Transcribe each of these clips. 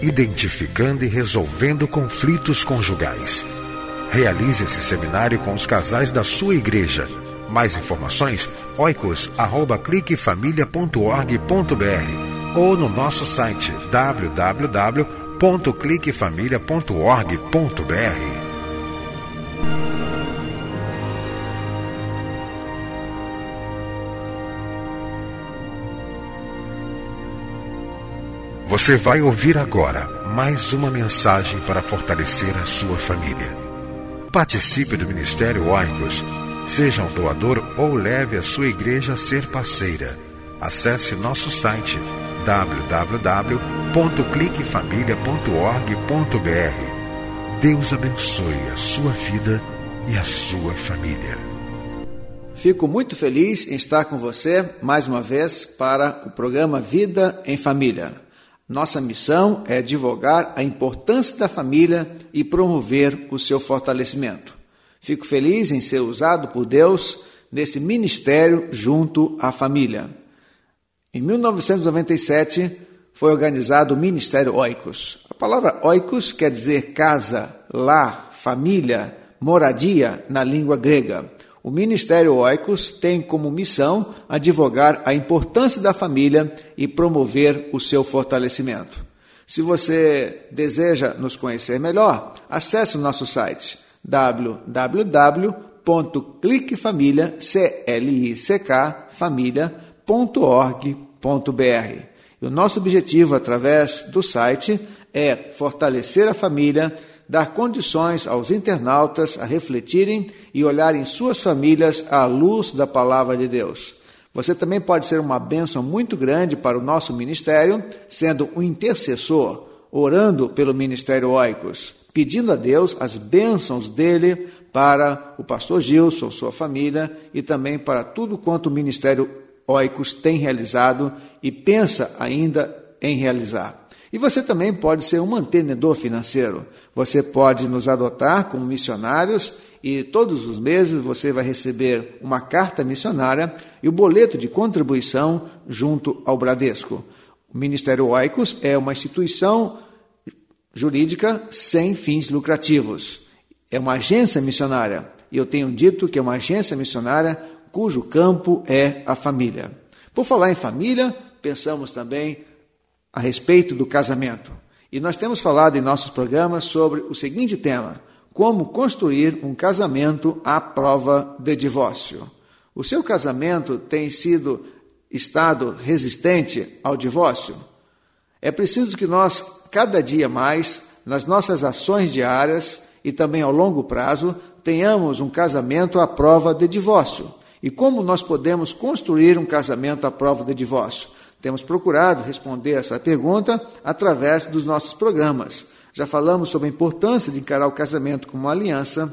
Identificando e resolvendo conflitos conjugais. Realize esse seminário com os casais da sua igreja. Mais informações, oicos.cliquefamilia.org.br ou no nosso site www.cliquefamilia.org.br. Você vai ouvir agora mais uma mensagem para fortalecer a sua família. Participe do Ministério Oicos. Seja um doador ou leve a sua igreja a ser parceira. Acesse nosso site www.cliquefamilia.org.br. Deus abençoe a sua vida e a sua família. Fico muito feliz em estar com você mais uma vez para o programa Vida em Família. Nossa missão é divulgar a importância da família e promover o seu fortalecimento. Fico feliz em ser usado por Deus nesse ministério junto à família. Em 1997 foi organizado o Ministério Oikos. A palavra Oikos quer dizer casa, lar, família, moradia na língua grega. O Ministério Oicos tem como missão advogar a importância da família e promover o seu fortalecimento. Se você deseja nos conhecer melhor, acesse o nosso site www.cliquefamilia.org.br. E o nosso objetivo através do site é fortalecer a família dar condições aos internautas a refletirem e olharem suas famílias à luz da palavra de Deus. Você também pode ser uma bênção muito grande para o nosso ministério, sendo um intercessor, orando pelo Ministério Oicos, pedindo a Deus as bênçãos dele para o pastor Gilson, sua família e também para tudo quanto o Ministério Oicos tem realizado e pensa ainda em realizar. E você também pode ser um mantenedor financeiro. Você pode nos adotar como missionários e todos os meses você vai receber uma carta missionária e o boleto de contribuição junto ao Bradesco. O Ministério Oicos é uma instituição jurídica sem fins lucrativos. É uma agência missionária. E eu tenho dito que é uma agência missionária cujo campo é a família. Por falar em família, pensamos também a respeito do casamento. E nós temos falado em nossos programas sobre o seguinte tema: como construir um casamento à prova de divórcio. O seu casamento tem sido estado resistente ao divórcio? É preciso que nós, cada dia mais, nas nossas ações diárias e também ao longo prazo, tenhamos um casamento à prova de divórcio. E como nós podemos construir um casamento à prova de divórcio? Temos procurado responder essa pergunta através dos nossos programas. Já falamos sobre a importância de encarar o casamento como uma aliança,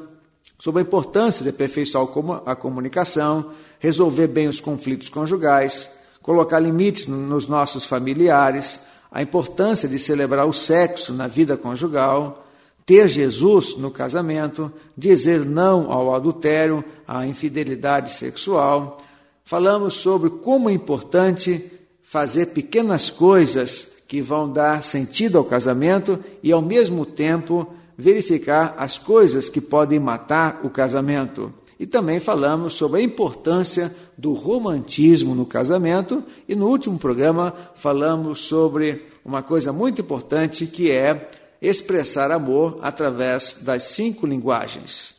sobre a importância de aperfeiçoar a comunicação, resolver bem os conflitos conjugais, colocar limites nos nossos familiares, a importância de celebrar o sexo na vida conjugal, ter Jesus no casamento, dizer não ao adultério, à infidelidade sexual. Falamos sobre como é importante fazer pequenas coisas que vão dar sentido ao casamento e, ao mesmo tempo, verificar as coisas que podem matar o casamento. E também falamos sobre a importância do romantismo no casamento. E no último programa falamos sobre uma coisa muito importante que é expressar amor através das cinco linguagens.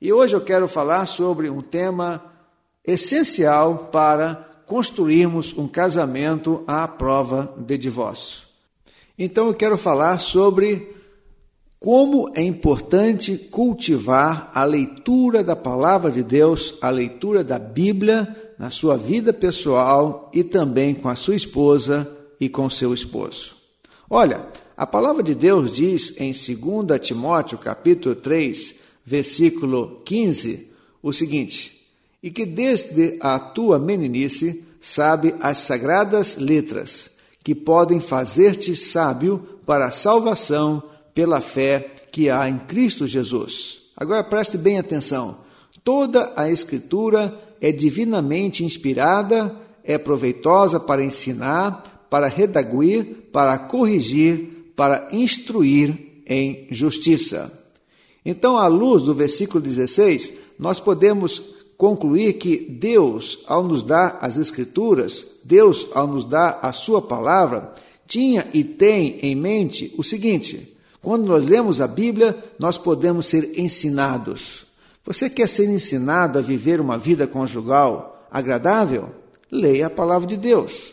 E hoje eu quero falar sobre um tema essencial para construirmos um casamento à prova de divórcio. Então eu quero falar sobre como é importante cultivar a leitura da palavra de Deus, a leitura da Bíblia na sua vida pessoal e também com a sua esposa e com seu esposo. Olha, a palavra de Deus diz em 2 Timóteo, capítulo 3, versículo 15, o seguinte: E que desde a tua meninice sabe as sagradas letras, que podem fazer-te sábio para a salvação pela fé que há em Cristo Jesus. Agora preste bem atenção. Toda a Escritura é divinamente inspirada, é proveitosa para ensinar, para redaguir, para corrigir, para instruir em justiça. Então, à luz do versículo 16, nós podemos concluir que Deus, ao nos dar as Escrituras, Deus, ao nos dar a Sua palavra, tinha e tem em mente o seguinte: quando nós lemos a Bíblia, nós podemos ser ensinados. Você quer ser ensinado a viver uma vida conjugal agradável? Leia a palavra de Deus.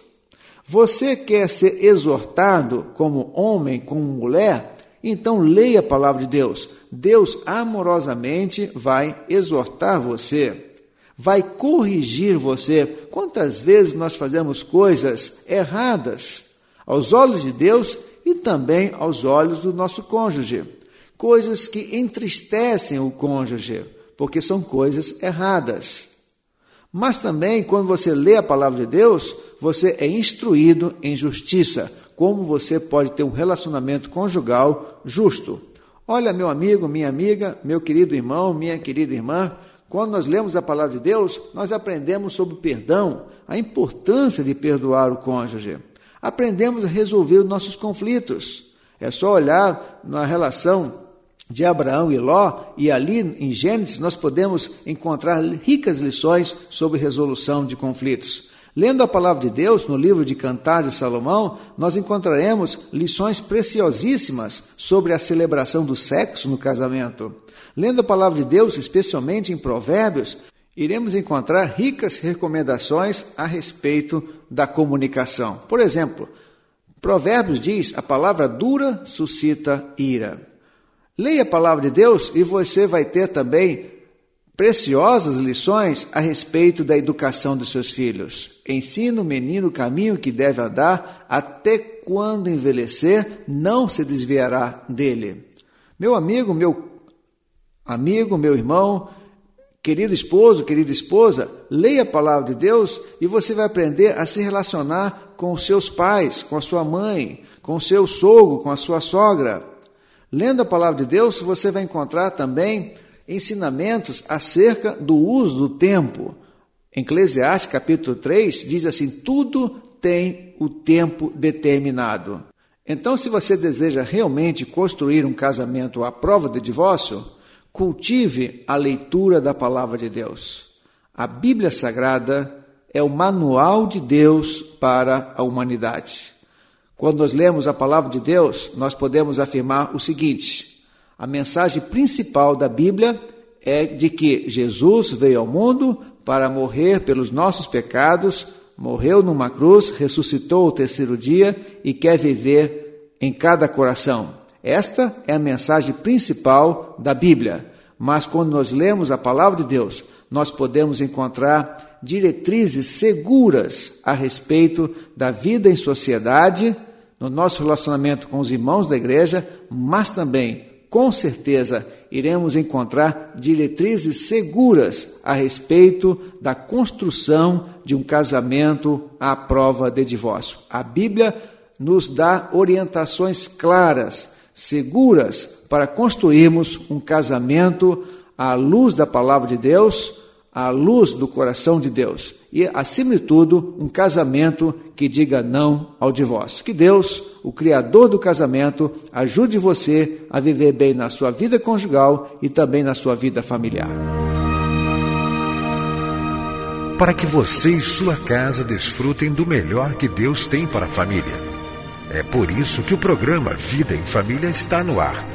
Você quer ser exortado como homem, como mulher? Então leia a palavra de Deus. Deus amorosamente vai exortar você, vai corrigir você. Quantas vezes nós fazemos coisas erradas? Aos olhos de Deus, e também aos olhos do nosso cônjuge. Coisas que entristecem o cônjuge, porque são coisas erradas. Mas também, quando você lê a palavra de Deus, você é instruído em justiça, como você pode ter um relacionamento conjugal justo. Olha, meu amigo, minha amiga, meu querido irmão, minha querida irmã, quando nós lemos a palavra de Deus, nós aprendemos sobre o perdão, a importância de perdoar o cônjuge aprendemos a resolver os nossos conflitos. É só olhar na relação de Abraão e Ló, e ali em Gênesis nós podemos encontrar ricas lições sobre resolução de conflitos. Lendo a palavra de Deus no livro de Cantares de Salomão, nós encontraremos lições preciosíssimas sobre a celebração do sexo no casamento. Lendo a palavra de Deus, especialmente em Provérbios, iremos encontrar ricas recomendações a respeito da comunicação. Por exemplo, Provérbios diz: a palavra dura suscita ira. Leia a palavra de Deus e você vai ter também preciosas lições a respeito da educação dos seus filhos. Ensina o menino o caminho que deve andar, até quando envelhecer, não se desviará dele. Meu amigo, meu amigo, meu irmão, Querido esposo, querida esposa, leia a palavra de Deus e você vai aprender a se relacionar com os seus pais, com a sua mãe, com o seu sogro, com a sua sogra. Lendo a palavra de Deus, você vai encontrar também ensinamentos acerca do uso do tempo. Eclesiastes capítulo 3 diz assim: tudo tem o tempo determinado. Então, se você deseja realmente construir um casamento à prova de divórcio, Cultive a leitura da palavra de Deus. A Bíblia Sagrada é o manual de Deus para a humanidade. Quando nós lemos a palavra de Deus, nós podemos afirmar o seguinte: a mensagem principal da Bíblia é de que Jesus veio ao mundo para morrer pelos nossos pecados, morreu numa cruz, ressuscitou o terceiro dia e quer viver em cada coração. Esta é a mensagem principal da Bíblia. Mas quando nós lemos a palavra de Deus, nós podemos encontrar diretrizes seguras a respeito da vida em sociedade, no nosso relacionamento com os irmãos da igreja, mas também, com certeza, iremos encontrar diretrizes seguras a respeito da construção de um casamento à prova de divórcio. A Bíblia nos dá orientações claras seguras para construirmos um casamento à luz da palavra de Deus, à luz do coração de Deus. E, acima de tudo, um casamento que diga não ao divórcio. Que Deus, o Criador do casamento, ajude você a viver bem na sua vida conjugal e também na sua vida familiar. Para que você e sua casa desfrutem do melhor que Deus tem para a família. É por isso que o programa Vida em Família está no ar